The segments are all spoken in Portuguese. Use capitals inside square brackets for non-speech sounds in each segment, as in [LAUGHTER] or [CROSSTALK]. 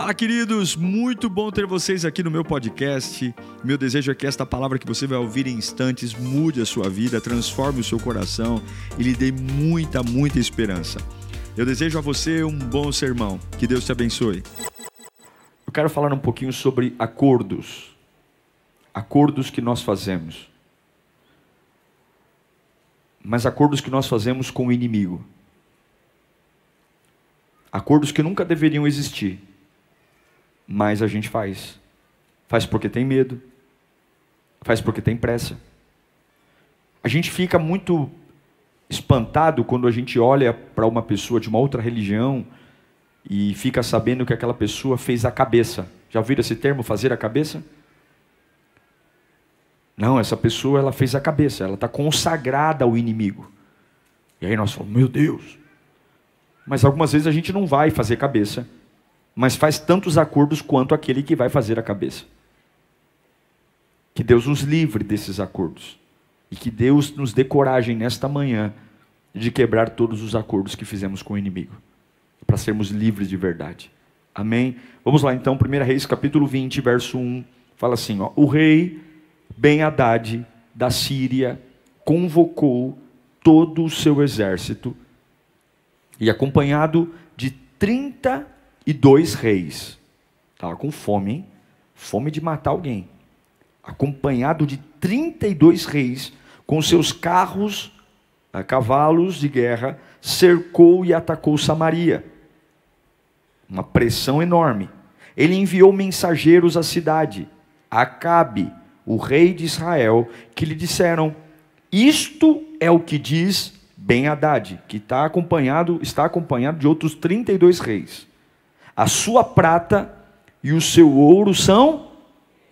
Fala, queridos! Muito bom ter vocês aqui no meu podcast. Meu desejo é que esta palavra que você vai ouvir em instantes mude a sua vida, transforme o seu coração e lhe dê muita, muita esperança. Eu desejo a você um bom sermão. Que Deus te abençoe. Eu quero falar um pouquinho sobre acordos. Acordos que nós fazemos. Mas acordos que nós fazemos com o inimigo. Acordos que nunca deveriam existir mas a gente faz. Faz porque tem medo, faz porque tem pressa. A gente fica muito espantado quando a gente olha para uma pessoa de uma outra religião e fica sabendo que aquela pessoa fez a cabeça. Já ouviram esse termo, fazer a cabeça? Não, essa pessoa ela fez a cabeça, ela está consagrada ao inimigo. E aí nós falamos, meu Deus. Mas algumas vezes a gente não vai fazer cabeça mas faz tantos acordos quanto aquele que vai fazer a cabeça. Que Deus nos livre desses acordos. E que Deus nos dê coragem nesta manhã de quebrar todos os acordos que fizemos com o inimigo. Para sermos livres de verdade. Amém? Vamos lá então, 1 Reis capítulo 20, verso 1. Fala assim: ó, O rei Ben-Hadad da Síria convocou todo o seu exército e acompanhado de 30 e dois reis. Estava com fome, hein? Fome de matar alguém. Acompanhado de 32 reis, com seus carros, cavalos de guerra, cercou e atacou Samaria. Uma pressão enorme. Ele enviou mensageiros à cidade, a Acabe, o rei de Israel, que lhe disseram: Isto é o que diz Ben Haddad, que está acompanhado, está acompanhado de outros 32 reis. A sua prata e o seu ouro são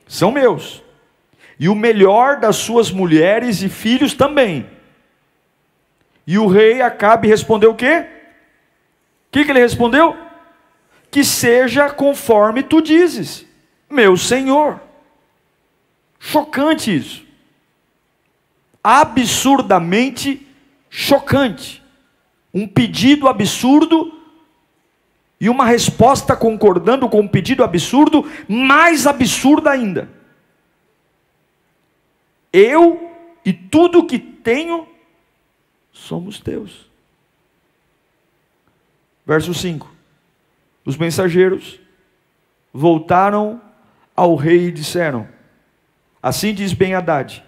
são meus. E o melhor das suas mulheres e filhos também. E o rei Acabe respondeu o quê? O que, que ele respondeu? Que seja conforme tu dizes, meu senhor. Chocante isso. Absurdamente chocante. Um pedido absurdo e uma resposta concordando com um pedido absurdo, mais absurda ainda. Eu e tudo que tenho somos teus. Verso 5: Os mensageiros voltaram ao rei e disseram: Assim diz Ben Haddad: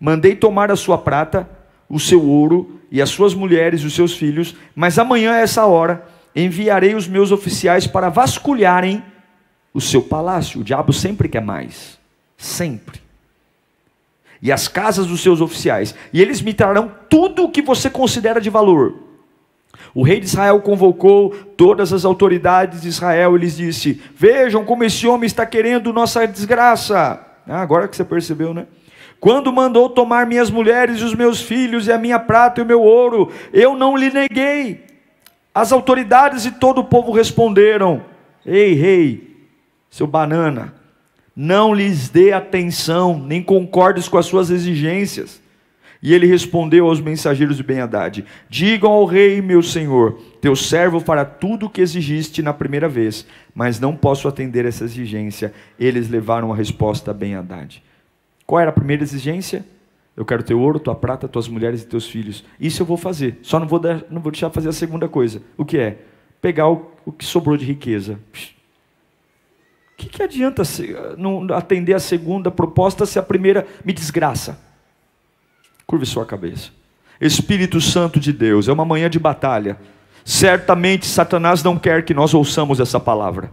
Mandei tomar a sua prata, o seu ouro e as suas mulheres e os seus filhos, mas amanhã a essa hora enviarei os meus oficiais para vasculharem o seu palácio. O diabo sempre quer mais. Sempre. E as casas dos seus oficiais. E eles me trarão tudo o que você considera de valor. O rei de Israel convocou todas as autoridades de Israel e lhes disse: Vejam como esse homem está querendo nossa desgraça. Ah, agora que você percebeu, né? Quando mandou tomar minhas mulheres e os meus filhos e a minha prata e o meu ouro, eu não lhe neguei. As autoridades e todo o povo responderam: Ei, rei, seu banana, não lhes dê atenção, nem concordes com as suas exigências. E ele respondeu aos mensageiros de Ben-Hadad: Digam ao rei, meu senhor, teu servo fará tudo o que exigiste na primeira vez, mas não posso atender essa exigência. Eles levaram a resposta a Ben-Hadad. Qual era a primeira exigência? Eu quero teu ouro, tua prata, tuas mulheres e teus filhos. Isso eu vou fazer. Só não vou, dar, não vou deixar fazer a segunda coisa. O que é? Pegar o, o que sobrou de riqueza. O que, que adianta se, não atender a segunda proposta se a primeira me desgraça? Curve sua cabeça. Espírito Santo de Deus, é uma manhã de batalha. Certamente Satanás não quer que nós ouçamos essa palavra.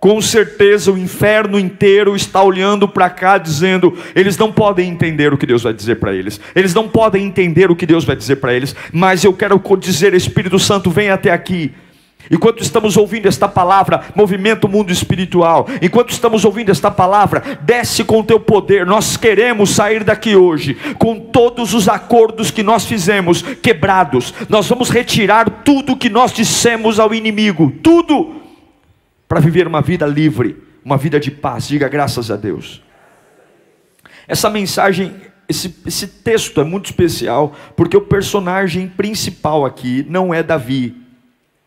Com certeza o inferno inteiro está olhando para cá dizendo, eles não podem entender o que Deus vai dizer para eles. Eles não podem entender o que Deus vai dizer para eles, mas eu quero dizer, Espírito Santo, vem até aqui. Enquanto estamos ouvindo esta palavra, movimenta o mundo espiritual. Enquanto estamos ouvindo esta palavra, desce com teu poder. Nós queremos sair daqui hoje com todos os acordos que nós fizemos quebrados. Nós vamos retirar tudo que nós dissemos ao inimigo, tudo para viver uma vida livre, uma vida de paz. Diga graças a Deus. Essa mensagem, esse, esse texto é muito especial, porque o personagem principal aqui não é Davi,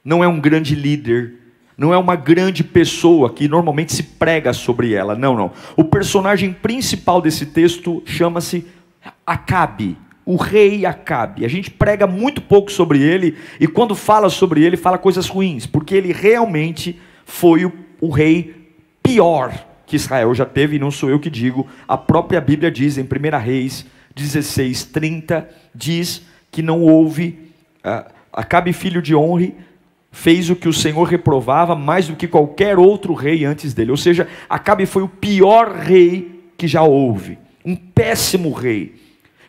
não é um grande líder, não é uma grande pessoa que normalmente se prega sobre ela. Não, não. O personagem principal desse texto chama-se Acabe, o rei Acabe. A gente prega muito pouco sobre ele e quando fala sobre ele, fala coisas ruins, porque ele realmente foi o, o rei pior que Israel já teve, e não sou eu que digo, a própria Bíblia diz em 1 Reis 16, 30, diz que não houve, uh, Acabe filho de Honre, fez o que o Senhor reprovava mais do que qualquer outro rei antes dele. Ou seja, Acabe foi o pior rei que já houve, um péssimo rei,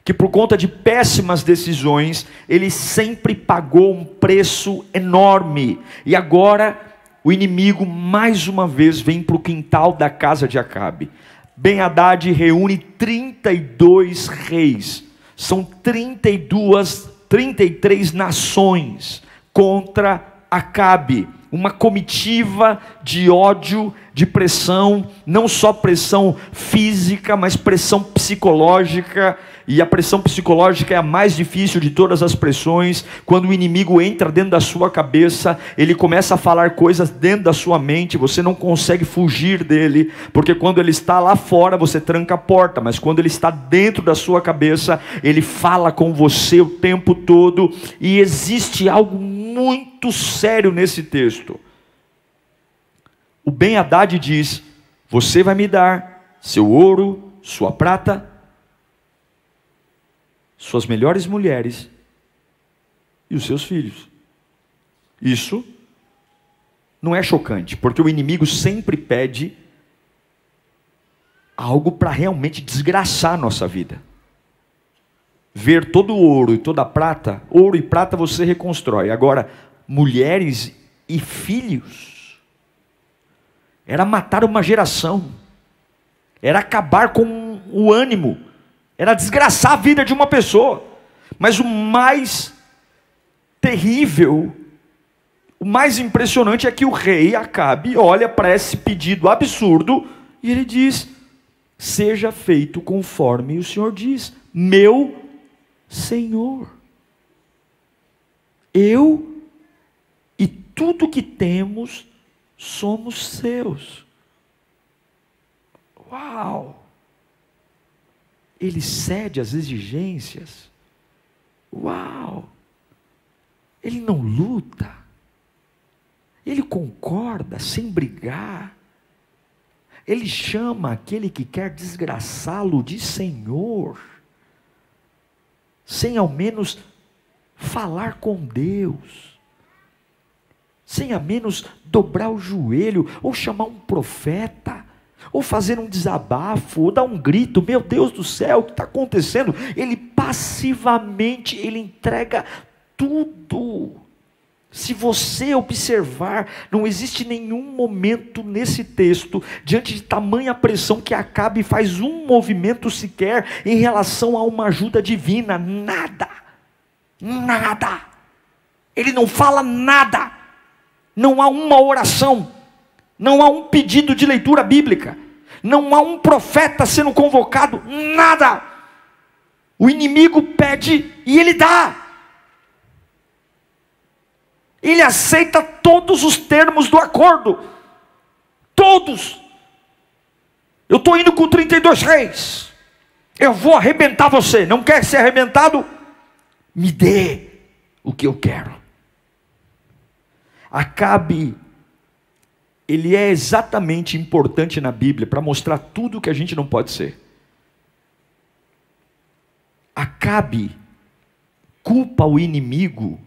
que por conta de péssimas decisões, ele sempre pagou um preço enorme. E agora o inimigo mais uma vez vem para o quintal da casa de Acabe. Ben Haddad reúne 32 reis, são 32, 33 nações contra Acabe, uma comitiva de ódio, de pressão, não só pressão física, mas pressão psicológica, e a pressão psicológica é a mais difícil de todas as pressões. Quando o inimigo entra dentro da sua cabeça, ele começa a falar coisas dentro da sua mente, você não consegue fugir dele, porque quando ele está lá fora, você tranca a porta, mas quando ele está dentro da sua cabeça, ele fala com você o tempo todo, e existe algo muito sério nesse texto. O Ben Haddad diz: Você vai me dar seu ouro, sua prata, suas melhores mulheres e os seus filhos. Isso não é chocante, porque o inimigo sempre pede algo para realmente desgraçar a nossa vida. Ver todo o ouro e toda a prata, ouro e prata você reconstrói. Agora, mulheres e filhos, era matar uma geração, era acabar com o ânimo era desgraçar a vida de uma pessoa. Mas o mais terrível, o mais impressionante é que o rei Acabe olha para esse pedido absurdo e ele diz: Seja feito conforme o Senhor diz, meu Senhor. Eu e tudo que temos somos seus. Uau! Ele cede às exigências. Uau! Ele não luta. Ele concorda sem brigar. Ele chama aquele que quer desgraçá-lo de Senhor, sem ao menos falar com Deus, sem ao menos dobrar o joelho ou chamar um profeta ou fazer um desabafo, ou dar um grito, meu Deus do céu, o que está acontecendo? Ele passivamente, ele entrega tudo. Se você observar, não existe nenhum momento nesse texto, diante de tamanha pressão, que acabe faz um movimento sequer em relação a uma ajuda divina. Nada. Nada. Ele não fala nada. Não há uma oração não há um pedido de leitura bíblica, não há um profeta sendo convocado, nada. O inimigo pede e ele dá. Ele aceita todos os termos do acordo. Todos. Eu estou indo com 32 reis. Eu vou arrebentar você. Não quer ser arrebentado? Me dê o que eu quero. Acabe ele é exatamente importante na Bíblia para mostrar tudo o que a gente não pode ser. Acabe culpa o inimigo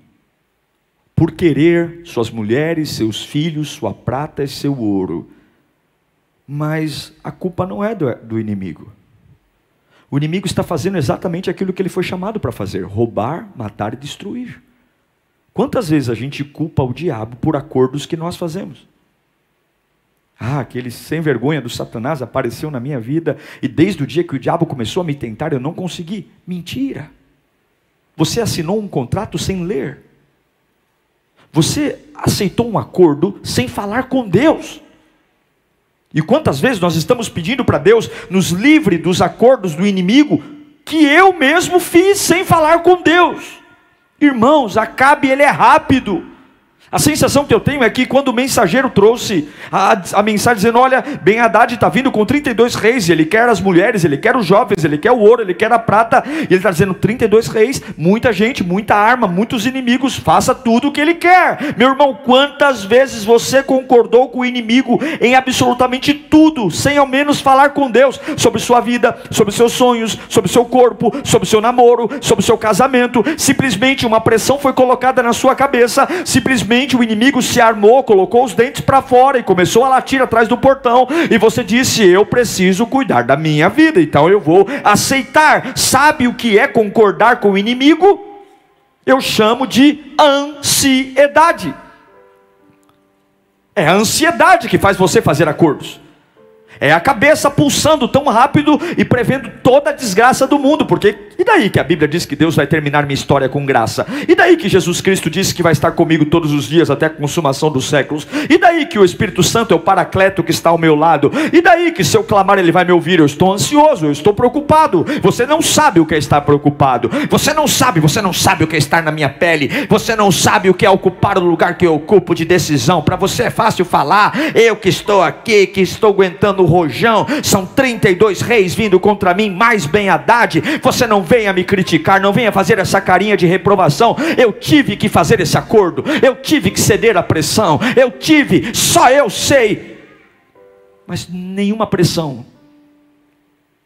por querer suas mulheres, seus filhos, sua prata e seu ouro. Mas a culpa não é do, do inimigo. O inimigo está fazendo exatamente aquilo que ele foi chamado para fazer: roubar, matar e destruir. Quantas vezes a gente culpa o diabo por acordos que nós fazemos? Ah, aquele sem vergonha do Satanás apareceu na minha vida e desde o dia que o diabo começou a me tentar eu não consegui. Mentira. Você assinou um contrato sem ler. Você aceitou um acordo sem falar com Deus. E quantas vezes nós estamos pedindo para Deus nos livre dos acordos do inimigo que eu mesmo fiz sem falar com Deus? Irmãos, Acabe ele é rápido. A sensação que eu tenho é que quando o mensageiro trouxe a, a mensagem dizendo: Olha, Ben Haddad está vindo com 32 reis, ele quer as mulheres, ele quer os jovens, ele quer o ouro, ele quer a prata, e ele está dizendo: 32 reis, muita gente, muita arma, muitos inimigos, faça tudo o que ele quer. Meu irmão, quantas vezes você concordou com o inimigo em absolutamente tudo, sem ao menos falar com Deus sobre sua vida, sobre seus sonhos, sobre seu corpo, sobre seu namoro, sobre seu casamento? Simplesmente uma pressão foi colocada na sua cabeça, simplesmente o inimigo se armou, colocou os dentes para fora e começou a latir atrás do portão. E você disse: Eu preciso cuidar da minha vida, então eu vou aceitar. Sabe o que é concordar com o inimigo? Eu chamo de ansiedade. É a ansiedade que faz você fazer acordos. É a cabeça pulsando tão rápido e prevendo toda a desgraça do mundo, porque e daí que a Bíblia diz que Deus vai terminar minha história com graça? E daí que Jesus Cristo disse que vai estar comigo todos os dias até a consumação dos séculos? E daí que o Espírito Santo é o paracleto que está ao meu lado? E daí que se eu clamar ele vai me ouvir? Eu estou ansioso, eu estou preocupado. Você não sabe o que é estar preocupado. Você não sabe, você não sabe o que é estar na minha pele. Você não sabe o que é ocupar o lugar que eu ocupo de decisão. Para você é fácil falar, eu que estou aqui, que estou aguentando o rojão, são 32 reis vindo contra mim, mais bem Haddad. Você não venha me criticar, não venha fazer essa carinha de reprovação. Eu tive que fazer esse acordo, eu tive que ceder à pressão, eu tive, só eu sei. Mas nenhuma pressão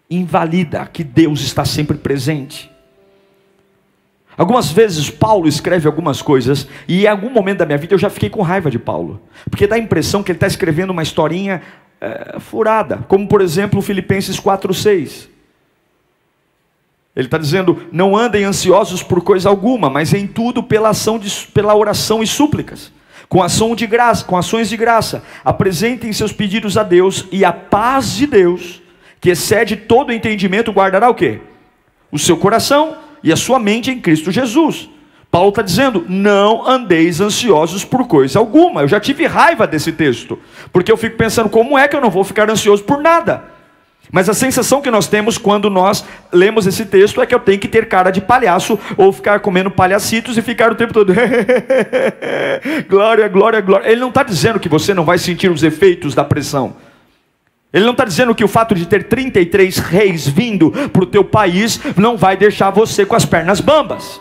invalida que Deus está sempre presente. Algumas vezes Paulo escreve algumas coisas, e em algum momento da minha vida eu já fiquei com raiva de Paulo, porque dá a impressão que ele está escrevendo uma historinha é, furada, como por exemplo Filipenses 4,6. Ele está dizendo: não andem ansiosos por coisa alguma, mas em tudo pela ação de, pela oração e súplicas, com ação de graça, com ações de graça, apresentem seus pedidos a Deus e a paz de Deus, que excede todo entendimento, guardará o quê? O seu coração e a sua mente em Cristo Jesus. Paulo está dizendo: não andeis ansiosos por coisa alguma. Eu já tive raiva desse texto, porque eu fico pensando: como é que eu não vou ficar ansioso por nada? Mas a sensação que nós temos quando nós lemos esse texto é que eu tenho que ter cara de palhaço ou ficar comendo palhacitos e ficar o tempo todo. [LAUGHS] glória, glória, glória. Ele não está dizendo que você não vai sentir os efeitos da pressão. Ele não está dizendo que o fato de ter 33 reis vindo para o teu país não vai deixar você com as pernas bambas.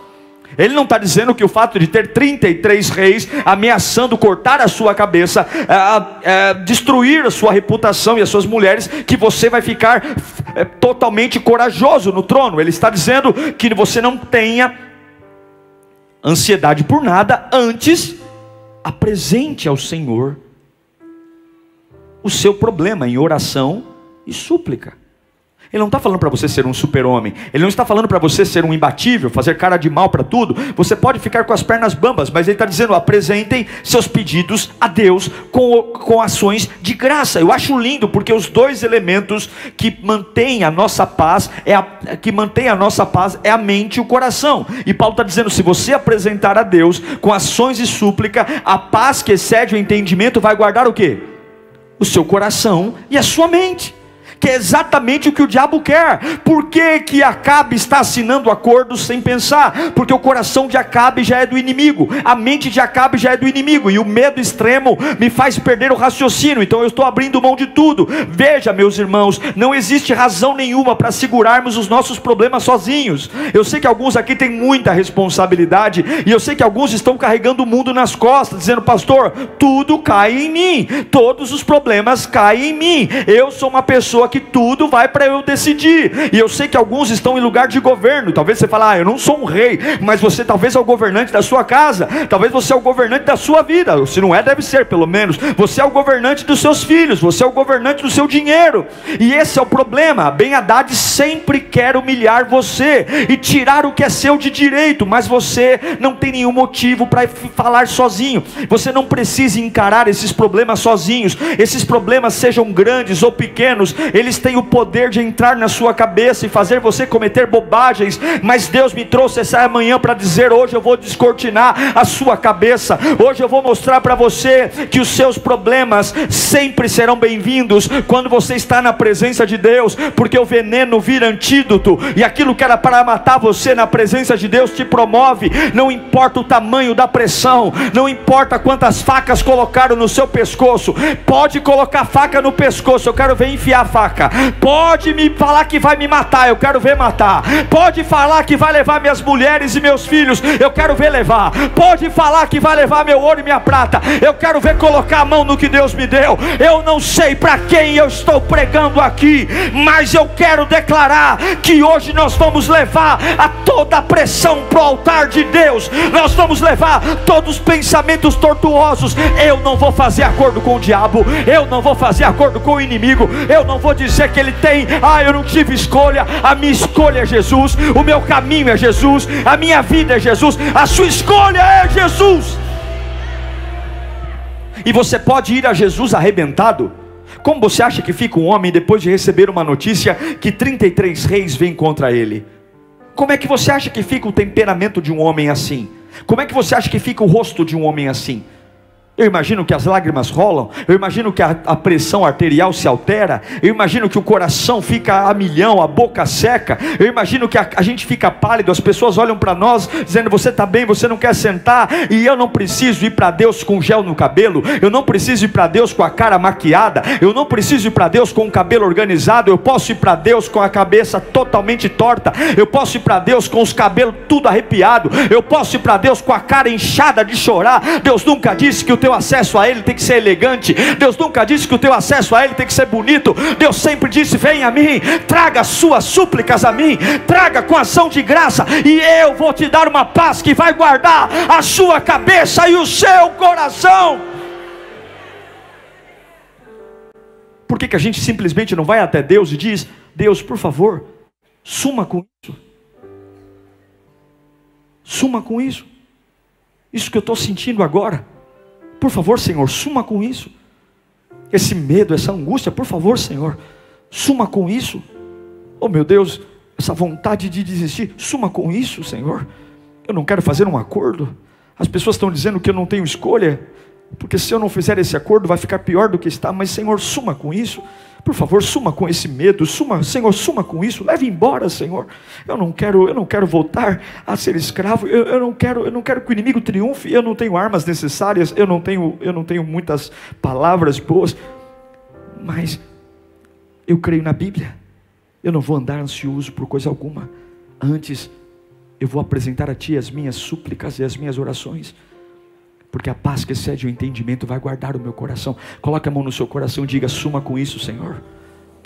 Ele não está dizendo que o fato de ter 33 reis ameaçando cortar a sua cabeça, é, é, destruir a sua reputação e as suas mulheres, que você vai ficar é, totalmente corajoso no trono. Ele está dizendo que você não tenha ansiedade por nada, antes apresente ao Senhor o seu problema em oração e súplica. Ele não está falando para você ser um super-homem. Ele não está falando para você ser um imbatível, fazer cara de mal para tudo. Você pode ficar com as pernas bambas, mas ele está dizendo: apresentem seus pedidos a Deus com, com ações de graça. Eu acho lindo porque os dois elementos que mantêm a nossa paz é a, que mantém a nossa paz é a mente e o coração. E Paulo está dizendo: se você apresentar a Deus com ações e súplica, a paz que excede o entendimento vai guardar o que? O seu coração e a sua mente que é exatamente o que o diabo quer. Por que, que Acabe está assinando acordos sem pensar? Porque o coração de Acabe já é do inimigo, a mente de Acabe já é do inimigo, e o medo extremo me faz perder o raciocínio, então eu estou abrindo mão de tudo. Veja, meus irmãos, não existe razão nenhuma para segurarmos os nossos problemas sozinhos. Eu sei que alguns aqui têm muita responsabilidade, e eu sei que alguns estão carregando o mundo nas costas, dizendo, pastor, tudo cai em mim, todos os problemas caem em mim. Eu sou uma pessoa que tudo vai para eu decidir. E eu sei que alguns estão em lugar de governo. Talvez você fale, ah, eu não sou um rei, mas você talvez é o governante da sua casa, talvez você é o governante da sua vida. Se não é, deve ser, pelo menos. Você é o governante dos seus filhos, você é o governante do seu dinheiro. E esse é o problema. Ben Haddad sempre quer humilhar você e tirar o que é seu de direito, mas você não tem nenhum motivo para falar sozinho. Você não precisa encarar esses problemas sozinhos. Esses problemas sejam grandes ou pequenos, eles têm o poder de entrar na sua cabeça e fazer você cometer bobagens, mas Deus me trouxe essa manhã para dizer: hoje eu vou descortinar a sua cabeça, hoje eu vou mostrar para você que os seus problemas sempre serão bem-vindos quando você está na presença de Deus, porque o veneno vira antídoto, e aquilo que era para matar você na presença de Deus te promove, não importa o tamanho da pressão, não importa quantas facas colocaram no seu pescoço, pode colocar faca no pescoço, eu quero ver enfiar a faca, pode me falar que vai me matar, eu quero ver matar, pode falar que vai levar minhas mulheres e meus filhos, eu quero ver levar, pode falar que vai levar meu ouro e minha prata, eu quero ver colocar a mão no que Deus me deu, eu não sei para quem eu estou pregando aqui, mas eu quero declarar que hoje nós vamos levar a toda a pressão para o altar de Deus, nós vamos levar todos os pensamentos tortuosos. Eu não vou fazer acordo com o diabo, eu não vou fazer acordo com o inimigo, eu não vou dizer que ele tem, ah, eu não tive escolha, a minha escolha é Jesus, o meu caminho é Jesus, a minha vida é Jesus, a sua escolha é Jesus. E você pode ir a Jesus arrebentado. Como você acha que fica um homem depois de receber uma notícia que 33 reis vêm contra ele? Como é que você acha que fica o temperamento de um homem assim? Como é que você acha que fica o rosto de um homem assim? Eu imagino que as lágrimas rolam, eu imagino que a, a, pressão arterial se altera, eu imagino que o coração fica a milhão, a boca seca, eu imagino que a, a gente fica pálido, as pessoas olham para nós dizendo: Você está bem, você não quer sentar, e eu não preciso ir para Deus com gel no cabelo, eu não preciso ir para Deus com a cara maquiada, eu não preciso ir para Deus com o cabelo organizado, eu posso ir para Deus com a cabeça totalmente torta, eu posso ir para Deus com os cabelos tudo arrepiado, eu posso ir para Deus com a cara inchada de chorar. Deus nunca disse que o teu teu acesso a Ele tem que ser elegante. Deus nunca disse que o teu acesso a Ele tem que ser bonito. Deus sempre disse: Vem a mim, traga suas súplicas a mim, traga com ação de graça, e eu vou te dar uma paz que vai guardar a sua cabeça e o seu coração. Por que, que a gente simplesmente não vai até Deus e diz: Deus, por favor, suma com isso? Suma com isso. Isso que eu estou sentindo agora. Por favor, Senhor, suma com isso. Esse medo, essa angústia, por favor, Senhor, suma com isso. Oh meu Deus, essa vontade de desistir, suma com isso, Senhor. Eu não quero fazer um acordo. As pessoas estão dizendo que eu não tenho escolha, porque se eu não fizer esse acordo vai ficar pior do que está, mas Senhor, suma com isso. Por favor, suma com esse medo, suma, Senhor, suma com isso, leve embora, Senhor. Eu não quero, eu não quero voltar a ser escravo. Eu, eu, não quero, eu não quero que o inimigo triunfe. Eu não tenho armas necessárias, eu não tenho, eu não tenho muitas palavras boas, mas eu creio na Bíblia. Eu não vou andar ansioso por coisa alguma. Antes, eu vou apresentar a Ti as minhas súplicas e as minhas orações porque a paz que excede o entendimento vai guardar o meu coração. Coloque a mão no seu coração e diga: suma com isso, Senhor.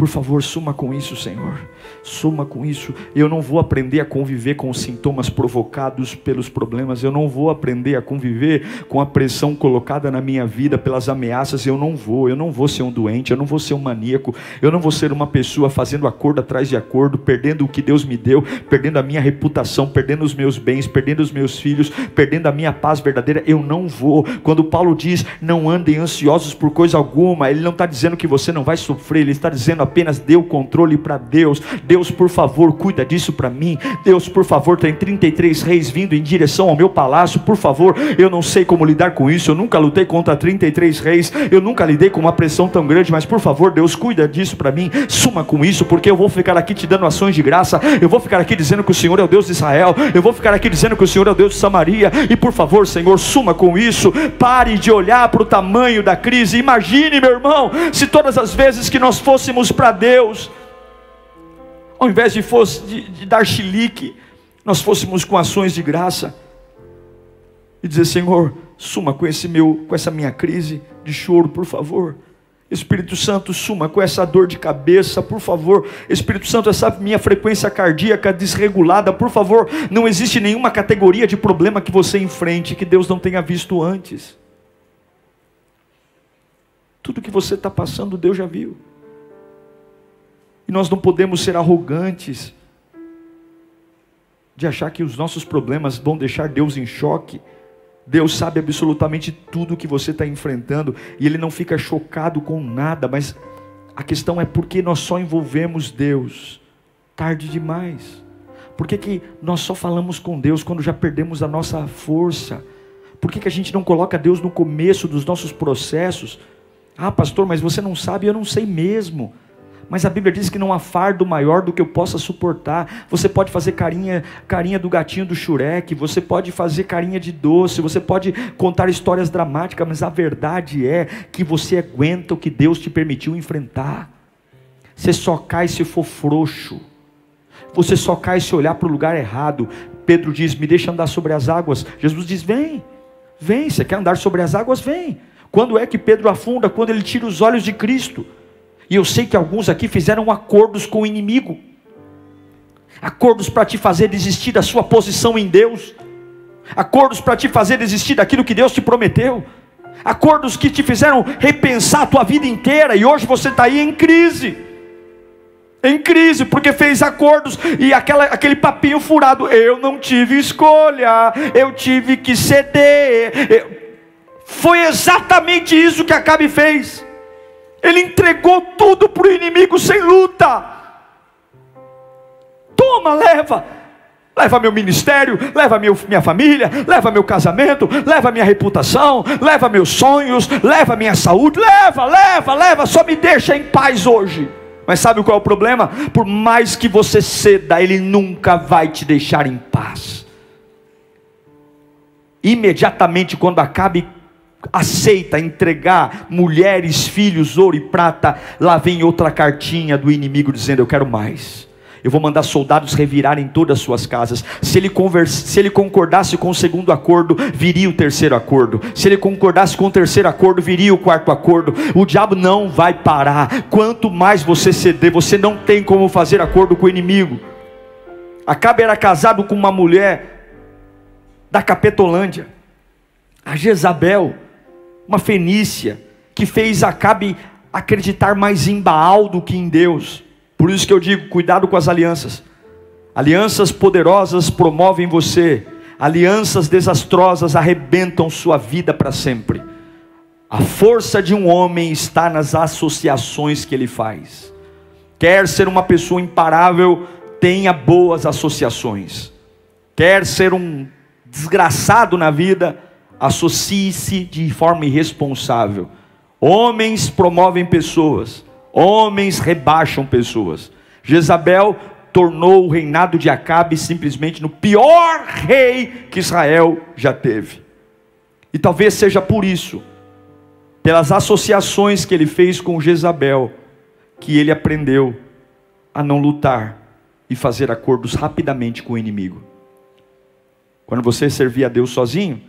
Por favor, suma com isso, Senhor. Suma com isso. Eu não vou aprender a conviver com os sintomas provocados pelos problemas. Eu não vou aprender a conviver com a pressão colocada na minha vida pelas ameaças. Eu não vou. Eu não vou ser um doente. Eu não vou ser um maníaco. Eu não vou ser uma pessoa fazendo acordo atrás de acordo, perdendo o que Deus me deu, perdendo a minha reputação, perdendo os meus bens, perdendo os meus filhos, perdendo a minha paz verdadeira. Eu não vou. Quando Paulo diz não andem ansiosos por coisa alguma, ele não está dizendo que você não vai sofrer. Ele está dizendo apenas dê o controle para Deus. Deus, por favor, cuida disso para mim. Deus, por favor, tem 33 reis vindo em direção ao meu palácio. Por favor, eu não sei como lidar com isso. Eu nunca lutei contra 33 reis. Eu nunca lidei com uma pressão tão grande. Mas, por favor, Deus, cuida disso para mim. Suma com isso, porque eu vou ficar aqui te dando ações de graça. Eu vou ficar aqui dizendo que o Senhor é o Deus de Israel. Eu vou ficar aqui dizendo que o Senhor é o Deus de Samaria. E, por favor, Senhor, suma com isso. Pare de olhar para o tamanho da crise. Imagine, meu irmão, se todas as vezes que nós fôssemos para Deus, ao invés de, fosse, de, de dar chilique, nós fôssemos com ações de graça e dizer: Senhor, suma com, esse meu, com essa minha crise de choro, por favor. Espírito Santo, suma com essa dor de cabeça, por favor. Espírito Santo, essa minha frequência cardíaca desregulada, por favor. Não existe nenhuma categoria de problema que você enfrente que Deus não tenha visto antes. Tudo que você está passando, Deus já viu. E nós não podemos ser arrogantes de achar que os nossos problemas vão deixar Deus em choque. Deus sabe absolutamente tudo que você está enfrentando e Ele não fica chocado com nada, mas A questão é por que nós só envolvemos Deus tarde demais? Por que, que nós só falamos com Deus quando já perdemos a nossa força? Por que, que a gente não coloca Deus no começo dos nossos processos? Ah, pastor, mas você não sabe, eu não sei mesmo. Mas a Bíblia diz que não há fardo maior do que eu possa suportar. Você pode fazer carinha, carinha do gatinho do Shurek, você pode fazer carinha de doce, você pode contar histórias dramáticas, mas a verdade é que você aguenta o que Deus te permitiu enfrentar. Você só cai se for frouxo. Você só cai se olhar para o lugar errado. Pedro diz: Me deixa andar sobre as águas. Jesus diz: Vem, vem. Você quer andar sobre as águas? Vem. Quando é que Pedro afunda? Quando ele tira os olhos de Cristo. E eu sei que alguns aqui fizeram acordos com o inimigo acordos para te fazer desistir da sua posição em Deus, acordos para te fazer desistir daquilo que Deus te prometeu, acordos que te fizeram repensar a tua vida inteira, e hoje você está aí em crise. Em crise, porque fez acordos e aquela, aquele papinho furado. Eu não tive escolha, eu tive que ceder. Eu... Foi exatamente isso que Acabe fez. Ele entregou tudo para o inimigo sem luta. Toma, leva. Leva meu ministério, leva meu, minha família, leva meu casamento, leva minha reputação, leva meus sonhos, leva minha saúde, leva, leva, leva, só me deixa em paz hoje. Mas sabe qual é o problema? Por mais que você ceda, ele nunca vai te deixar em paz. Imediatamente quando acabe aceita entregar mulheres, filhos, ouro e prata, lá vem outra cartinha do inimigo dizendo: Eu quero mais. Eu vou mandar soldados revirarem todas as suas casas. Se ele, converse, se ele concordasse com o segundo acordo, viria o terceiro acordo. Se ele concordasse com o terceiro acordo, viria o quarto acordo. O diabo não vai parar. Quanto mais você ceder, você não tem como fazer acordo com o inimigo. Acabe era casado com uma mulher da Capetolândia, a Jezabel uma fenícia, que fez Acabe acreditar mais em Baal do que em Deus. Por isso que eu digo: cuidado com as alianças. Alianças poderosas promovem você, alianças desastrosas arrebentam sua vida para sempre. A força de um homem está nas associações que ele faz. Quer ser uma pessoa imparável, tenha boas associações. Quer ser um desgraçado na vida, associe-se de forma irresponsável. Homens promovem pessoas, homens rebaixam pessoas. Jezabel tornou o reinado de Acabe simplesmente no pior rei que Israel já teve. E talvez seja por isso, pelas associações que ele fez com Jezabel, que ele aprendeu a não lutar e fazer acordos rapidamente com o inimigo. Quando você servia a Deus sozinho,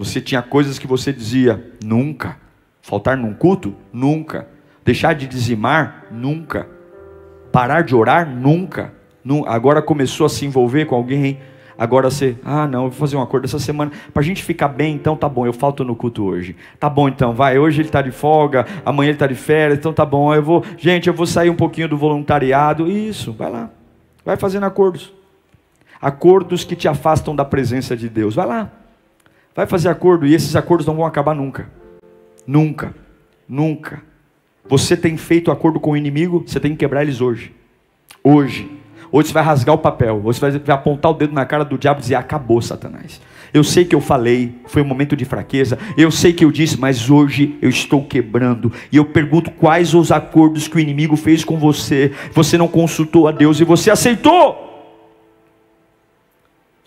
você tinha coisas que você dizia, nunca. Faltar num culto? Nunca. Deixar de dizimar? Nunca. Parar de orar? Nunca. Agora começou a se envolver com alguém. Agora você, ah não, vou fazer um acordo essa semana. Para a gente ficar bem, então tá bom, eu falto no culto hoje. Tá bom então, vai. Hoje ele está de folga, amanhã ele está de férias, então tá bom. Eu vou, gente, eu vou sair um pouquinho do voluntariado. Isso, vai lá. Vai fazendo acordos. Acordos que te afastam da presença de Deus. Vai lá. Vai fazer acordo e esses acordos não vão acabar nunca. Nunca. Nunca. Você tem feito acordo com o inimigo, você tem que quebrar eles hoje. Hoje. Hoje você vai rasgar o papel. Hoje você vai apontar o dedo na cara do diabo e dizer: Acabou, Satanás. Eu sei que eu falei, foi um momento de fraqueza. Eu sei que eu disse, mas hoje eu estou quebrando. E eu pergunto quais os acordos que o inimigo fez com você. Você não consultou a Deus e você aceitou.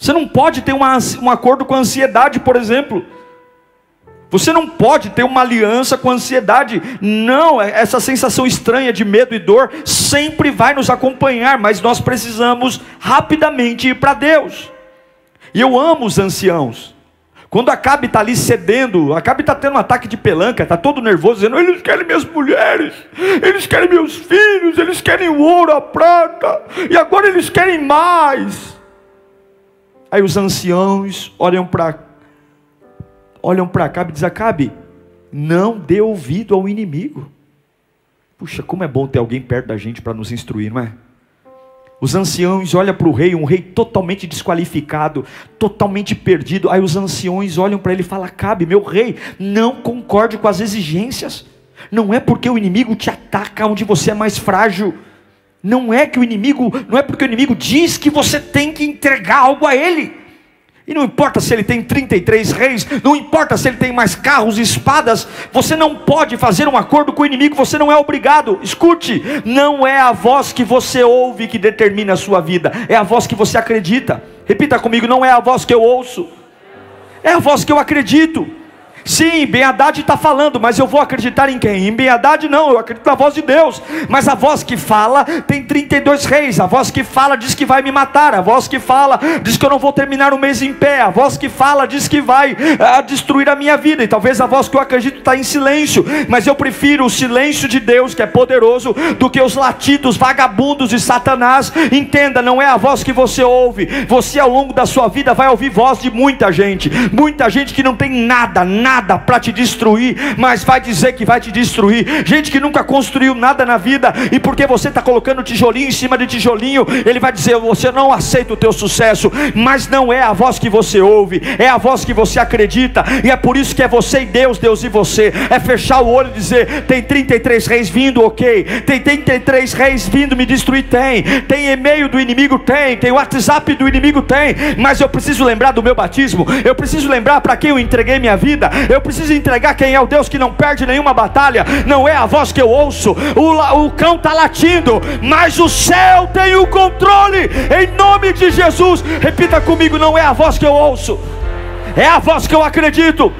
Você não pode ter uma, um acordo com a ansiedade, por exemplo. Você não pode ter uma aliança com a ansiedade. Não, é, essa sensação estranha de medo e dor sempre vai nos acompanhar, mas nós precisamos rapidamente ir para Deus. E eu amo os anciãos. Quando Acabe está ali cedendo, Acabe está tendo um ataque de pelanca, está todo nervoso, dizendo: eles querem minhas mulheres, eles querem meus filhos, eles querem o ouro, a prata, e agora eles querem mais. Aí os anciãos olham para olham para Acabe e dizem: Acabe, não dê ouvido ao inimigo. Puxa, como é bom ter alguém perto da gente para nos instruir, não é? Os anciãos olham para o rei, um rei totalmente desqualificado, totalmente perdido. Aí os anciões olham para ele e falam: Cabe, meu rei, não concorde com as exigências. Não é porque o inimigo te ataca onde você é mais frágil. Não é que o inimigo, não é porque o inimigo diz que você tem que entregar algo a ele. E não importa se ele tem 33 reis, não importa se ele tem mais carros e espadas, você não pode fazer um acordo com o inimigo, você não é obrigado. Escute, não é a voz que você ouve que determina a sua vida, é a voz que você acredita. Repita comigo: não é a voz que eu ouço, é a voz que eu acredito. Sim, Ben Haddad está falando, mas eu vou acreditar em quem? Em Ben Haddad não, eu acredito na voz de Deus. Mas a voz que fala tem 32 reis. A voz que fala diz que vai me matar. A voz que fala diz que eu não vou terminar o mês em pé. A voz que fala diz que vai uh, destruir a minha vida. E talvez a voz que eu acredito está em silêncio. Mas eu prefiro o silêncio de Deus, que é poderoso, do que os latidos vagabundos de Satanás. Entenda, não é a voz que você ouve. Você ao longo da sua vida vai ouvir voz de muita gente. Muita gente que não tem nada, nada nada para te destruir, mas vai dizer que vai te destruir. Gente que nunca construiu nada na vida, e porque você está colocando tijolinho em cima de tijolinho, ele vai dizer: Você não aceita o teu sucesso, mas não é a voz que você ouve, é a voz que você acredita, e é por isso que é você e Deus, Deus e você. É fechar o olho e dizer: Tem 33 reis vindo, ok. Tem 33 reis vindo me destruir, tem. Tem e-mail do inimigo, tem. Tem WhatsApp do inimigo, tem. Mas eu preciso lembrar do meu batismo, eu preciso lembrar para quem eu entreguei minha vida, eu preciso entregar quem é o Deus que não perde nenhuma batalha. Não é a voz que eu ouço, o, o cão está latindo, mas o céu tem o controle. Em nome de Jesus, repita comigo: não é a voz que eu ouço, é a voz que eu acredito.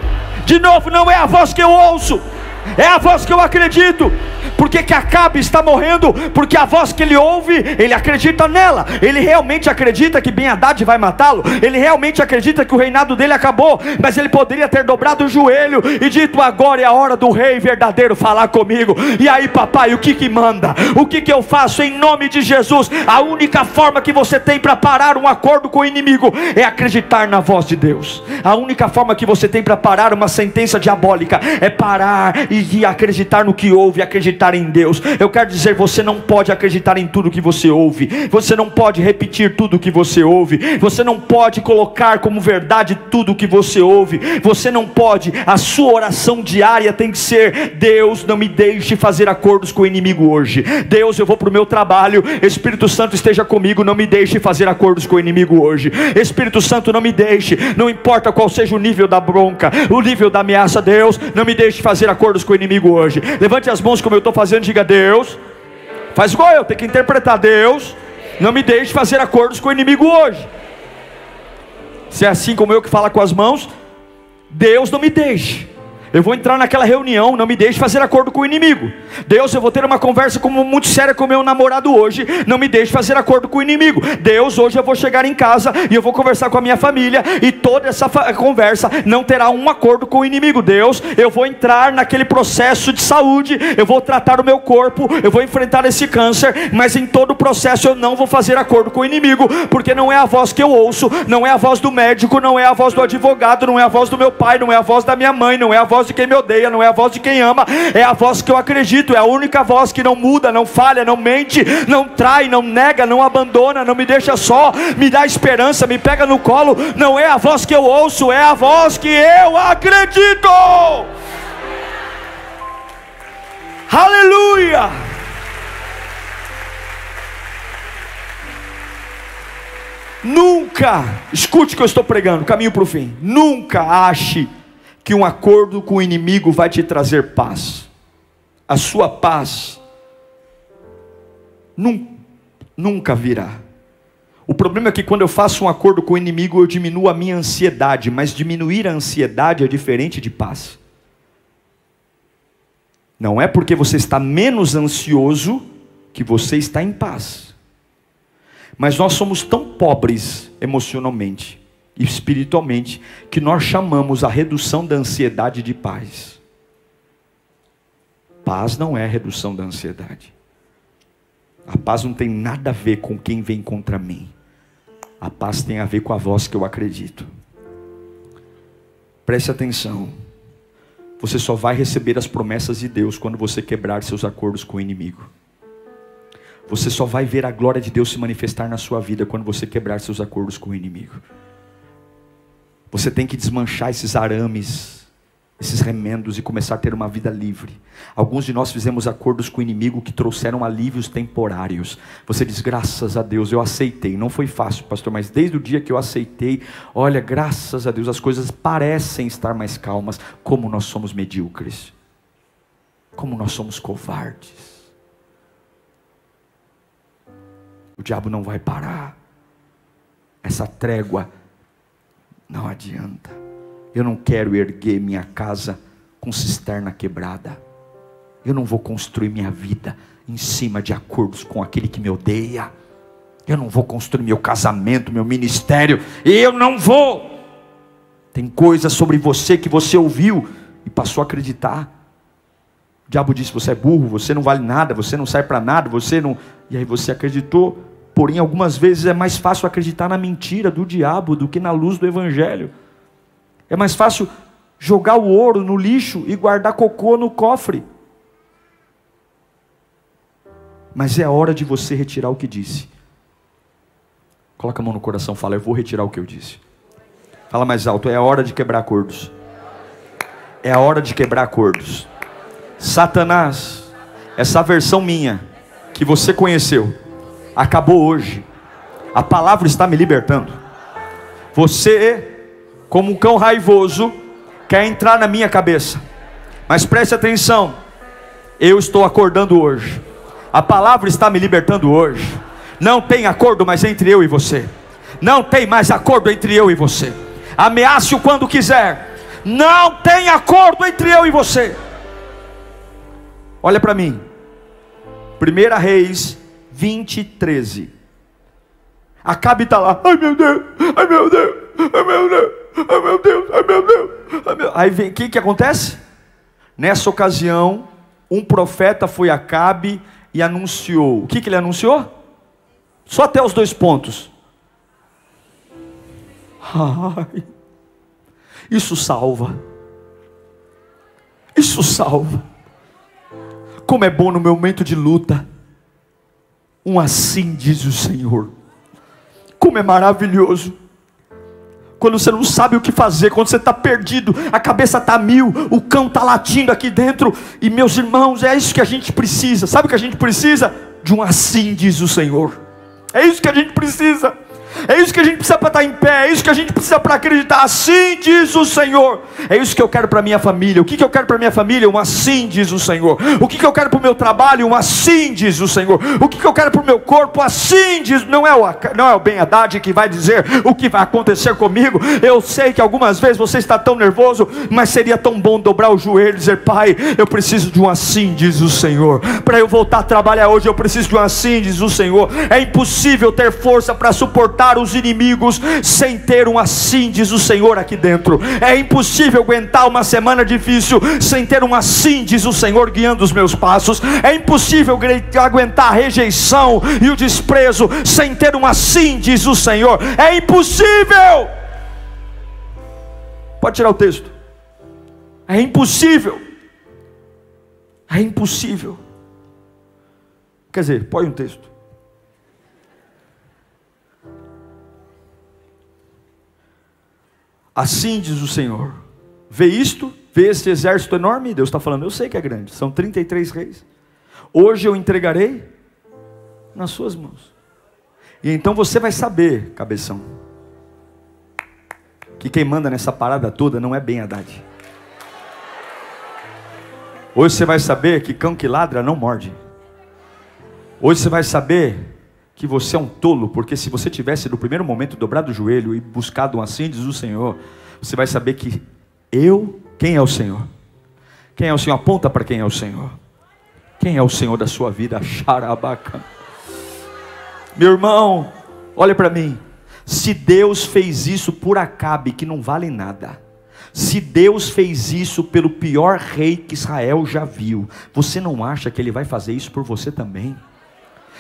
De novo, não é a voz que eu ouço, é a voz que eu acredito. Por que, que Acabe está morrendo? Porque a voz que ele ouve, ele acredita nela. Ele realmente acredita que Ben Haddad vai matá-lo. Ele realmente acredita que o reinado dele acabou. Mas ele poderia ter dobrado o joelho e dito: agora é a hora do rei verdadeiro falar comigo. E aí, papai, o que que manda? O que que eu faço em nome de Jesus? A única forma que você tem para parar um acordo com o inimigo é acreditar na voz de Deus. A única forma que você tem para parar uma sentença diabólica é parar e acreditar no que ouve, acreditar acreditar em Deus. Eu quero dizer, você não pode acreditar em tudo que você ouve. Você não pode repetir tudo que você ouve. Você não pode colocar como verdade tudo que você ouve. Você não pode. A sua oração diária tem que ser: Deus, não me deixe fazer acordos com o inimigo hoje. Deus, eu vou para o meu trabalho. Espírito Santo esteja comigo. Não me deixe fazer acordos com o inimigo hoje. Espírito Santo, não me deixe. Não importa qual seja o nível da bronca, o nível da ameaça. Deus, não me deixe fazer acordos com o inimigo hoje. Levante as mãos como eu estou fazendo, diga Deus. Faz igual eu, tem que interpretar Deus. Não me deixe fazer acordos com o inimigo hoje. Se é assim como eu que fala com as mãos, Deus não me deixe eu vou entrar naquela reunião, não me deixe fazer acordo com o inimigo. Deus, eu vou ter uma conversa como muito séria com meu namorado hoje, não me deixe fazer acordo com o inimigo. Deus, hoje eu vou chegar em casa e eu vou conversar com a minha família e toda essa conversa não terá um acordo com o inimigo. Deus, eu vou entrar naquele processo de saúde, eu vou tratar o meu corpo, eu vou enfrentar esse câncer, mas em todo o processo eu não vou fazer acordo com o inimigo, porque não é a voz que eu ouço, não é a voz do médico, não é a voz do advogado, não é a voz do meu pai, não é a voz da minha mãe, não é a voz voz de quem me odeia, não é a voz de quem ama, é a voz que eu acredito, é a única voz que não muda, não falha, não mente, não trai, não nega, não abandona, não me deixa só, me dá esperança, me pega no colo. Não é a voz que eu ouço, é a voz que eu acredito. Aleluia! Nunca, escute o que eu estou pregando, caminho para o fim. Nunca ache que um acordo com o inimigo vai te trazer paz. A sua paz nunca virá. O problema é que quando eu faço um acordo com o inimigo, eu diminuo a minha ansiedade, mas diminuir a ansiedade é diferente de paz. Não é porque você está menos ansioso que você está em paz. Mas nós somos tão pobres emocionalmente espiritualmente, que nós chamamos a redução da ansiedade de paz. Paz não é redução da ansiedade. A paz não tem nada a ver com quem vem contra mim. A paz tem a ver com a voz que eu acredito. Preste atenção. Você só vai receber as promessas de Deus quando você quebrar seus acordos com o inimigo. Você só vai ver a glória de Deus se manifestar na sua vida quando você quebrar seus acordos com o inimigo. Você tem que desmanchar esses arames, esses remendos e começar a ter uma vida livre. Alguns de nós fizemos acordos com o inimigo que trouxeram alívios temporários. Você diz, graças a Deus, eu aceitei. Não foi fácil, pastor, mas desde o dia que eu aceitei, olha, graças a Deus, as coisas parecem estar mais calmas. Como nós somos medíocres, como nós somos covardes. O diabo não vai parar. Essa trégua não adianta. Eu não quero erguer minha casa com cisterna quebrada. Eu não vou construir minha vida em cima de acordos com aquele que me odeia. Eu não vou construir meu casamento, meu ministério. Eu não vou. Tem coisas sobre você que você ouviu e passou a acreditar. O diabo disse: Você é burro, você não vale nada, você não serve para nada, você não. E aí você acreditou. Porém, algumas vezes é mais fácil acreditar na mentira do diabo do que na luz do evangelho. É mais fácil jogar o ouro no lixo e guardar cocô no cofre. Mas é a hora de você retirar o que disse. Coloca a mão no coração, fala: Eu vou retirar o que eu disse. Fala mais alto: É a hora de quebrar acordos. É a hora de quebrar acordos. Satanás, essa versão minha que você conheceu, acabou hoje. A palavra está me libertando. Você como um cão raivoso, quer entrar na minha cabeça. Mas preste atenção, eu estou acordando hoje. A palavra está me libertando hoje. Não tem acordo mais entre eu e você. Não tem mais acordo entre eu e você. Ameace-o quando quiser. Não tem acordo entre eu e você. Olha para mim. 1 Reis 20, 13. Acabe está lá. Ai meu Deus, ai meu Deus, ai meu Deus. Ai meu Deus, ai meu Deus. Ai meu... Aí vem, o que, que acontece? Nessa ocasião, um profeta foi a Cabe e anunciou. O que, que ele anunciou? Só até os dois pontos. Ai, isso salva. Isso salva. Como é bom no meu momento de luta. Um assim diz o Senhor. Como é maravilhoso quando você não sabe o que fazer, quando você está perdido, a cabeça está mil, o cão está latindo aqui dentro, e meus irmãos, é isso que a gente precisa, sabe o que a gente precisa? De um assim diz o Senhor, é isso que a gente precisa. É isso que a gente precisa para estar em pé, é isso que a gente precisa para acreditar. Assim diz o Senhor. É isso que eu quero para minha família. O que, que eu quero para minha família? Um assim diz o Senhor. O que, que eu quero para o meu trabalho? Um assim diz o Senhor. O que, que eu quero para o meu corpo? Assim diz. Não é o, não é o Ben Haddad que vai dizer o que vai acontecer comigo. Eu sei que algumas vezes você está tão nervoso, mas seria tão bom dobrar o joelho e dizer: Pai, eu preciso de um assim diz o Senhor. Para eu voltar a trabalhar hoje, eu preciso de um assim diz o Senhor. É impossível ter força para suportar enfrentar os inimigos sem ter um assim, diz o Senhor aqui dentro. É impossível aguentar uma semana difícil sem ter um assim, diz o Senhor guiando os meus passos. É impossível aguentar a rejeição e o desprezo sem ter um assim, diz o Senhor. É impossível. Pode tirar o texto. É impossível. É impossível. Quer dizer, põe um texto. Assim diz o Senhor: vê isto, vê este exército enorme. Deus está falando, eu sei que é grande, são 33 reis. Hoje eu entregarei nas suas mãos. E então você vai saber, cabeção, que quem manda nessa parada toda não é bem Haddad. Hoje você vai saber que cão que ladra não morde. Hoje você vai saber que você é um tolo, porque se você tivesse no primeiro momento dobrado o joelho e buscado um assim, diz o Senhor, você vai saber que eu, quem é o Senhor? Quem é o Senhor? Aponta para quem é o Senhor. Quem é o Senhor da sua vida? Xarabaca. Meu irmão, olha para mim. Se Deus fez isso por Acabe, que não vale nada. Se Deus fez isso pelo pior rei que Israel já viu, você não acha que ele vai fazer isso por você também?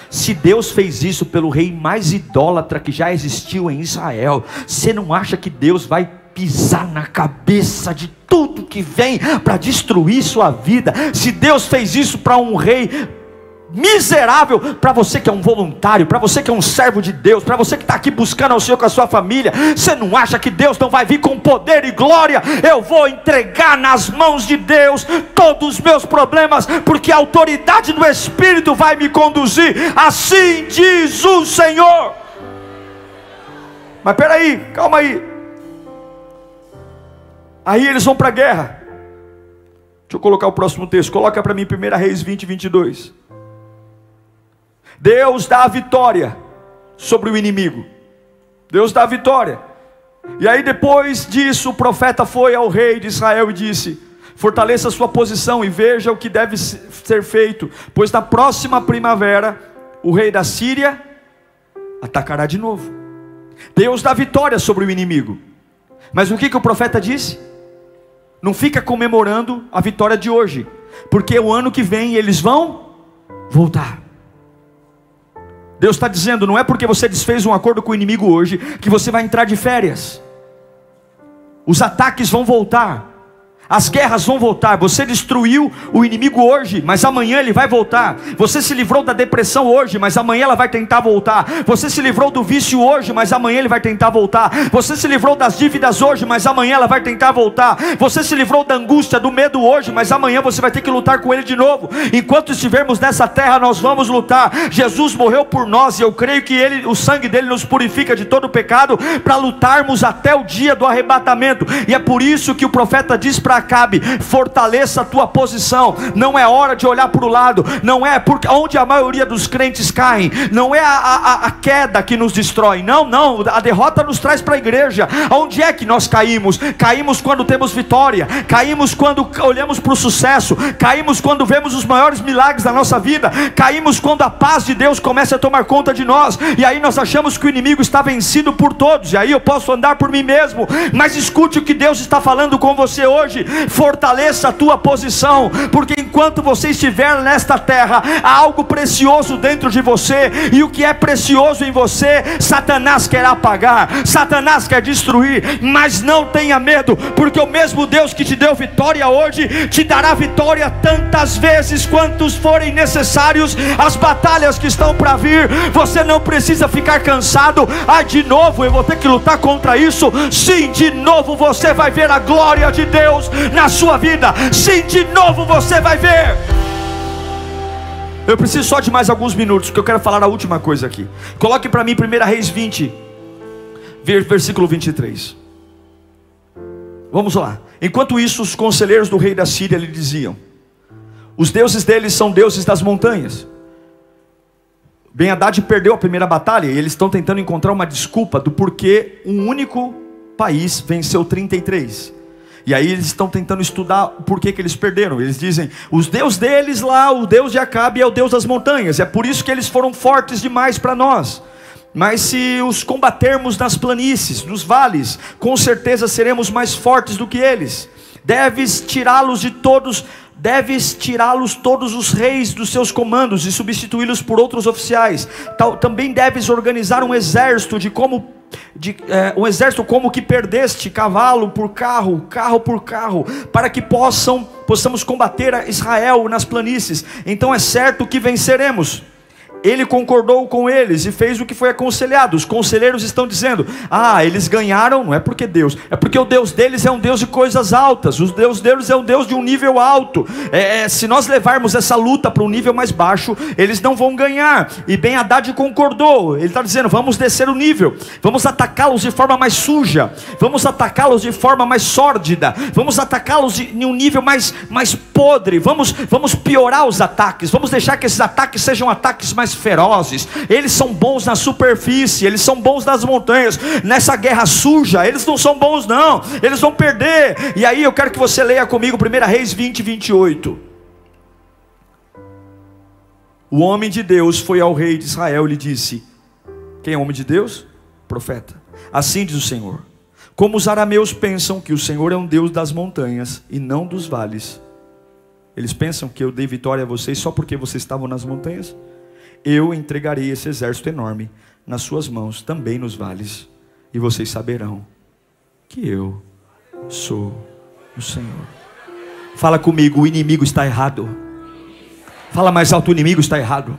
Se Deus fez isso pelo rei mais idólatra que já existiu em Israel, você não acha que Deus vai pisar na cabeça de tudo que vem para destruir sua vida? Se Deus fez isso para um rei miserável para você que é um voluntário, para você que é um servo de Deus, para você que está aqui buscando ao Senhor com a sua família. Você não acha que Deus não vai vir com poder e glória? Eu vou entregar nas mãos de Deus todos os meus problemas, porque a autoridade do Espírito vai me conduzir. Assim diz o Senhor. Mas peraí, calma aí. Aí eles vão para a guerra. Deixa eu colocar o próximo texto. Coloca para mim 1 Reis 20, 22. Deus dá a vitória sobre o inimigo. Deus dá a vitória. E aí depois disso, o profeta foi ao rei de Israel e disse: Fortaleça sua posição e veja o que deve ser feito, pois na próxima primavera o rei da Síria atacará de novo. Deus dá vitória sobre o inimigo. Mas o que, que o profeta disse? Não fica comemorando a vitória de hoje, porque o ano que vem eles vão voltar. Deus está dizendo: não é porque você desfez um acordo com o inimigo hoje que você vai entrar de férias. Os ataques vão voltar. As guerras vão voltar. Você destruiu o inimigo hoje, mas amanhã ele vai voltar. Você se livrou da depressão hoje, mas amanhã ela vai tentar voltar. Você se livrou do vício hoje, mas amanhã ele vai tentar voltar. Você se livrou das dívidas hoje, mas amanhã ela vai tentar voltar. Você se livrou da angústia, do medo hoje, mas amanhã você vai ter que lutar com ele de novo. Enquanto estivermos nessa terra, nós vamos lutar. Jesus morreu por nós e eu creio que ele, o sangue dele nos purifica de todo pecado para lutarmos até o dia do arrebatamento. E é por isso que o profeta diz para Acabe: fortaleça a tua posição. Não é hora de olhar para o lado, não é porque onde a maioria dos crentes caem, não é a, a, a queda que nos destrói, não, não, a derrota nos traz para a igreja. Onde é que nós caímos? Caímos quando temos vitória, caímos quando olhamos para o sucesso, caímos quando vemos os maiores milagres da nossa vida, caímos quando a paz de Deus começa a tomar conta de nós, e aí nós achamos que o inimigo está vencido por todos, e aí eu posso andar por mim mesmo, mas escute o que Deus está falando com você hoje fortaleça a tua posição, porque enquanto você estiver nesta terra, há algo precioso dentro de você, e o que é precioso em você, Satanás quer apagar, Satanás quer destruir, mas não tenha medo, porque o mesmo Deus que te deu vitória hoje, te dará vitória tantas vezes quantos forem necessários as batalhas que estão para vir. Você não precisa ficar cansado. Ah, de novo eu vou ter que lutar contra isso. Sim, de novo você vai ver a glória de Deus na sua vida. Sim, de novo você vai ver. Eu preciso só de mais alguns minutos, porque eu quero falar a última coisa aqui. Coloque para mim 1 Reis 20, versículo 23. Vamos lá. Enquanto isso, os conselheiros do rei da Síria lhe diziam: Os deuses deles são deuses das montanhas. Ben Haddad perdeu a primeira batalha e eles estão tentando encontrar uma desculpa do porquê um único país venceu 33. E aí eles estão tentando estudar por que, que eles perderam. Eles dizem: os deus deles lá, o deus de Acabe é o deus das montanhas. É por isso que eles foram fortes demais para nós. Mas se os combatermos nas planícies, nos vales, com certeza seremos mais fortes do que eles. Deves tirá-los de todos, deves tirá-los todos os reis dos seus comandos e substituí-los por outros oficiais. Também deves organizar um exército de como de, é, um exército como que perdeste, cavalo por carro, carro por carro, para que possam possamos combater a Israel nas planícies. Então é certo que venceremos ele concordou com eles e fez o que foi aconselhado. Os conselheiros estão dizendo: ah, eles ganharam, não é porque Deus, é porque o Deus deles é um Deus de coisas altas, o Deus deles é um Deus de um nível alto. É, é, se nós levarmos essa luta para um nível mais baixo, eles não vão ganhar. E Ben Haddad concordou, ele está dizendo: vamos descer o nível, vamos atacá-los de forma mais suja, vamos atacá-los de forma mais sórdida, vamos atacá-los em um nível mais, mais podre, vamos, vamos piorar os ataques, vamos deixar que esses ataques sejam ataques mais ferozes, eles são bons na superfície, eles são bons nas montanhas, nessa guerra suja, eles não são bons, não, eles vão perder. E aí eu quero que você leia comigo 1 Reis 20, 28. O homem de Deus foi ao rei de Israel e lhe disse: Quem é homem de Deus? Profeta. Assim diz o Senhor: Como os arameus pensam que o Senhor é um Deus das montanhas e não dos vales, eles pensam que eu dei vitória a vocês só porque vocês estavam nas montanhas? Eu entregarei esse exército enorme nas suas mãos, também nos vales, e vocês saberão que eu sou o Senhor. Fala comigo, o inimigo está errado. Fala mais alto: o inimigo está errado.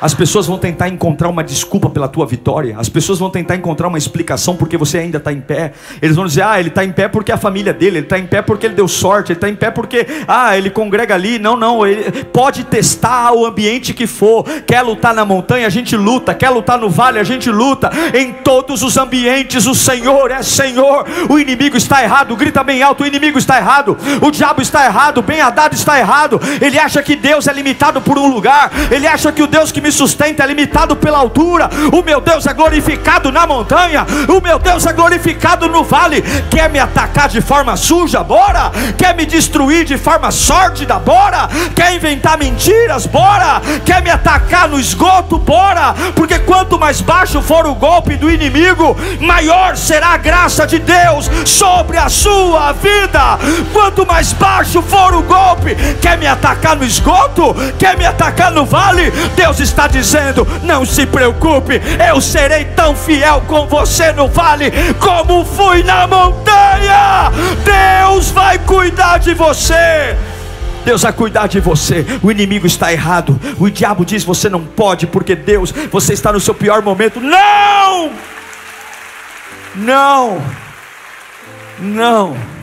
As pessoas vão tentar encontrar uma desculpa pela tua vitória. As pessoas vão tentar encontrar uma explicação porque você ainda está em pé. Eles vão dizer: ah, ele está em pé porque a família dele, ele está em pé porque ele deu sorte, ele está em pé porque, ah, ele congrega ali. Não, não, ele pode testar o ambiente que for. Quer lutar na montanha, a gente luta. Quer lutar no vale, a gente luta. Em todos os ambientes, o Senhor é Senhor. O inimigo está errado. Grita bem alto: o inimigo está errado. O diabo está errado. Ben Haddad está errado. Ele acha que Deus é limitado por um lugar. Ele acha que o Deus que me me sustenta é limitado pela altura. O meu Deus é glorificado na montanha. O meu Deus é glorificado no vale. Quer me atacar de forma suja? Bora. Quer me destruir de forma sórdida? Bora. Quer inventar mentiras? Bora. Quer me atacar no esgoto? Bora. Porque quanto mais baixo for o golpe do inimigo, maior será a graça de Deus sobre a sua vida. Quanto mais baixo for o golpe, quer me atacar no esgoto? Quer me atacar no vale? Deus está está dizendo: não se preocupe, eu serei tão fiel com você no vale como fui na montanha. Deus vai cuidar de você. Deus vai cuidar de você. O inimigo está errado. O diabo diz: você não pode, porque Deus, você está no seu pior momento. Não! Não! Não!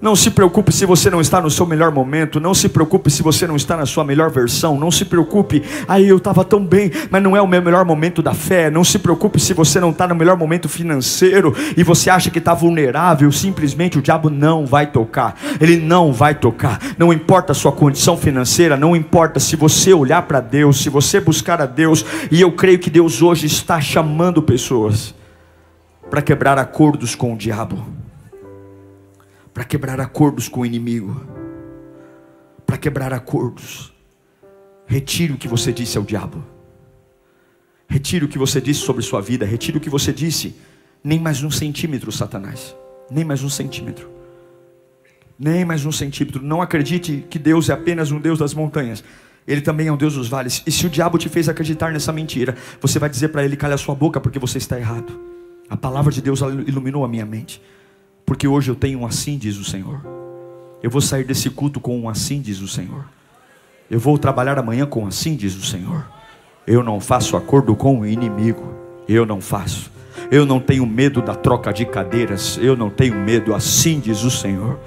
Não se preocupe se você não está no seu melhor momento. Não se preocupe se você não está na sua melhor versão. Não se preocupe. Aí eu estava tão bem, mas não é o meu melhor momento da fé. Não se preocupe se você não está no melhor momento financeiro e você acha que está vulnerável. Simplesmente o diabo não vai tocar. Ele não vai tocar. Não importa a sua condição financeira. Não importa se você olhar para Deus, se você buscar a Deus. E eu creio que Deus hoje está chamando pessoas para quebrar acordos com o diabo para quebrar acordos com o inimigo, para quebrar acordos. Retire o que você disse ao diabo. Retire o que você disse sobre sua vida. Retire o que você disse. Nem mais um centímetro, Satanás. Nem mais um centímetro. Nem mais um centímetro. Não acredite que Deus é apenas um Deus das montanhas. Ele também é um Deus dos vales. E se o diabo te fez acreditar nessa mentira, você vai dizer para ele: calha a sua boca, porque você está errado. A palavra de Deus iluminou a minha mente. Porque hoje eu tenho um assim, diz o Senhor. Eu vou sair desse culto com um assim, diz o Senhor. Eu vou trabalhar amanhã com um assim, diz o Senhor. Eu não faço acordo com o inimigo. Eu não faço. Eu não tenho medo da troca de cadeiras. Eu não tenho medo, assim diz o Senhor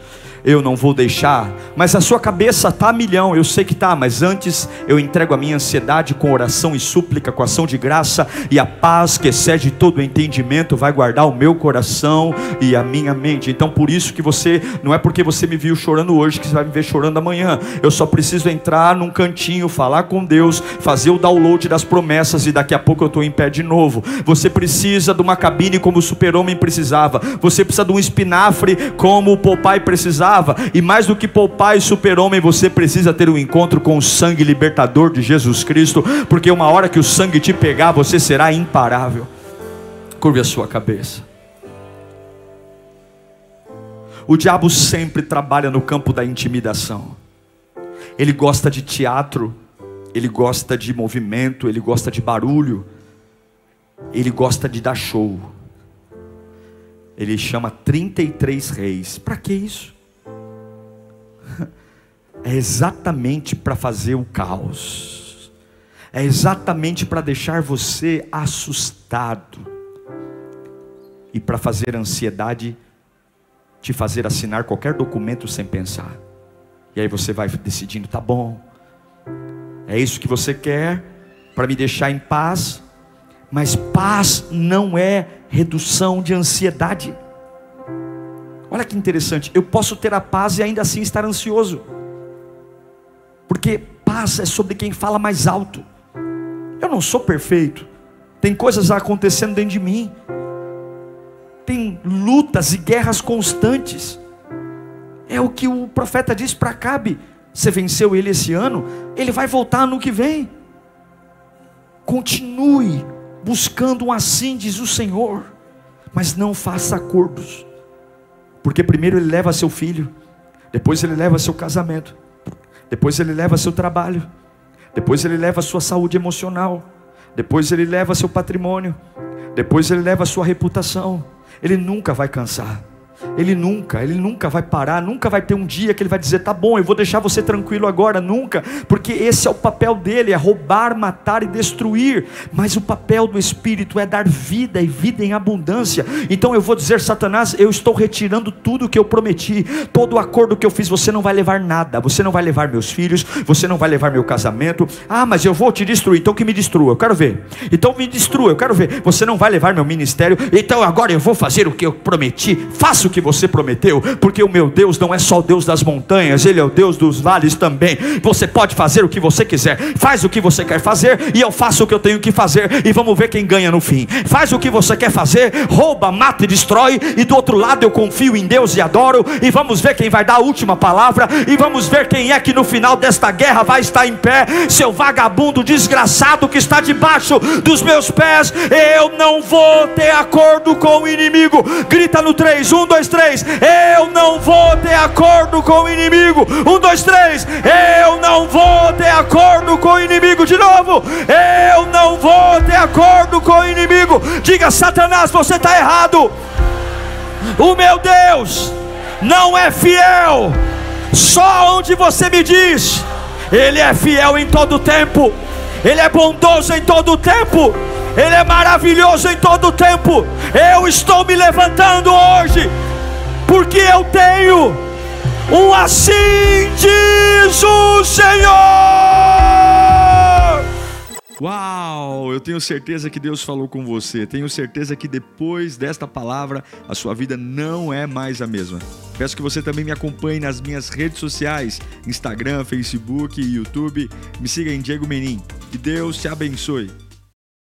eu não vou deixar. Mas a sua cabeça está a milhão, eu sei que está, mas antes eu entrego a minha ansiedade com oração e súplica, com ação de graça, e a paz que excede todo entendimento vai guardar o meu coração e a minha mente. Então por isso que você, não é porque você me viu chorando hoje que você vai me ver chorando amanhã. Eu só preciso entrar num cantinho, falar com Deus, fazer o download das promessas e daqui a pouco eu estou em pé de novo. Você precisa de uma cabine como o super-homem precisava. Você precisa de um espinafre como o Popeye precisava precisava, e mais do que poupar e super-homem, você precisa ter um encontro com o sangue libertador de Jesus Cristo, porque uma hora que o sangue te pegar, você será imparável. Curve a sua cabeça. O diabo sempre trabalha no campo da intimidação. Ele gosta de teatro, ele gosta de movimento, ele gosta de barulho, ele gosta de dar show. Ele chama 33 reis. Para que isso? É exatamente para fazer o caos, é exatamente para deixar você assustado. E para fazer a ansiedade te fazer assinar qualquer documento sem pensar. E aí você vai decidindo, tá bom, é isso que você quer para me deixar em paz, mas paz não é redução de ansiedade. Olha que interessante, eu posso ter a paz e ainda assim estar ansioso porque paz é sobre quem fala mais alto. Eu não sou perfeito, tem coisas acontecendo dentro de mim, tem lutas e guerras constantes. É o que o profeta disse para Cabe: você venceu ele esse ano, ele vai voltar no que vem. Continue buscando um assim, diz o Senhor, mas não faça acordos, porque primeiro ele leva seu filho, depois ele leva seu casamento, depois ele leva seu trabalho, depois ele leva sua saúde emocional, depois ele leva seu patrimônio, depois ele leva sua reputação. Ele nunca vai cansar. Ele nunca, ele nunca vai parar, nunca vai ter um dia que ele vai dizer: tá bom, eu vou deixar você tranquilo agora, nunca, porque esse é o papel dele: é roubar, matar e destruir. Mas o papel do Espírito é dar vida e vida em abundância. Então eu vou dizer, Satanás, eu estou retirando tudo que eu prometi, todo o acordo que eu fiz, você não vai levar nada, você não vai levar meus filhos, você não vai levar meu casamento. Ah, mas eu vou te destruir, então que me destrua, eu quero ver. Então me destrua, eu quero ver. Você não vai levar meu ministério, então agora eu vou fazer o que eu prometi. Faça o que você prometeu, porque o meu Deus não é só o Deus das montanhas, Ele é o Deus dos vales também. Você pode fazer o que você quiser, faz o que você quer fazer, e eu faço o que eu tenho que fazer, e vamos ver quem ganha no fim. Faz o que você quer fazer, rouba, mata e destrói, e do outro lado eu confio em Deus e adoro, e vamos ver quem vai dar a última palavra, e vamos ver quem é que no final desta guerra vai estar em pé, seu vagabundo desgraçado que está debaixo dos meus pés, eu não vou ter acordo com o inimigo. Grita no 3, 1, 2, 3. Eu não vou ter acordo com o inimigo. 1, 2, 3. Eu não vou ter acordo com o inimigo. De novo. Eu não vou ter acordo com o inimigo. Diga, Satanás, você está errado. O meu Deus não é fiel. Só onde você me diz, Ele é fiel em todo tempo. Ele é bondoso em todo tempo, Ele é maravilhoso em todo tempo. Eu estou me levantando hoje, porque eu tenho um assim diz o Senhor. Uau! Eu tenho certeza que Deus falou com você. Tenho certeza que depois desta palavra a sua vida não é mais a mesma. Peço que você também me acompanhe nas minhas redes sociais: Instagram, Facebook YouTube. Me siga em Diego Menin. Que Deus te abençoe.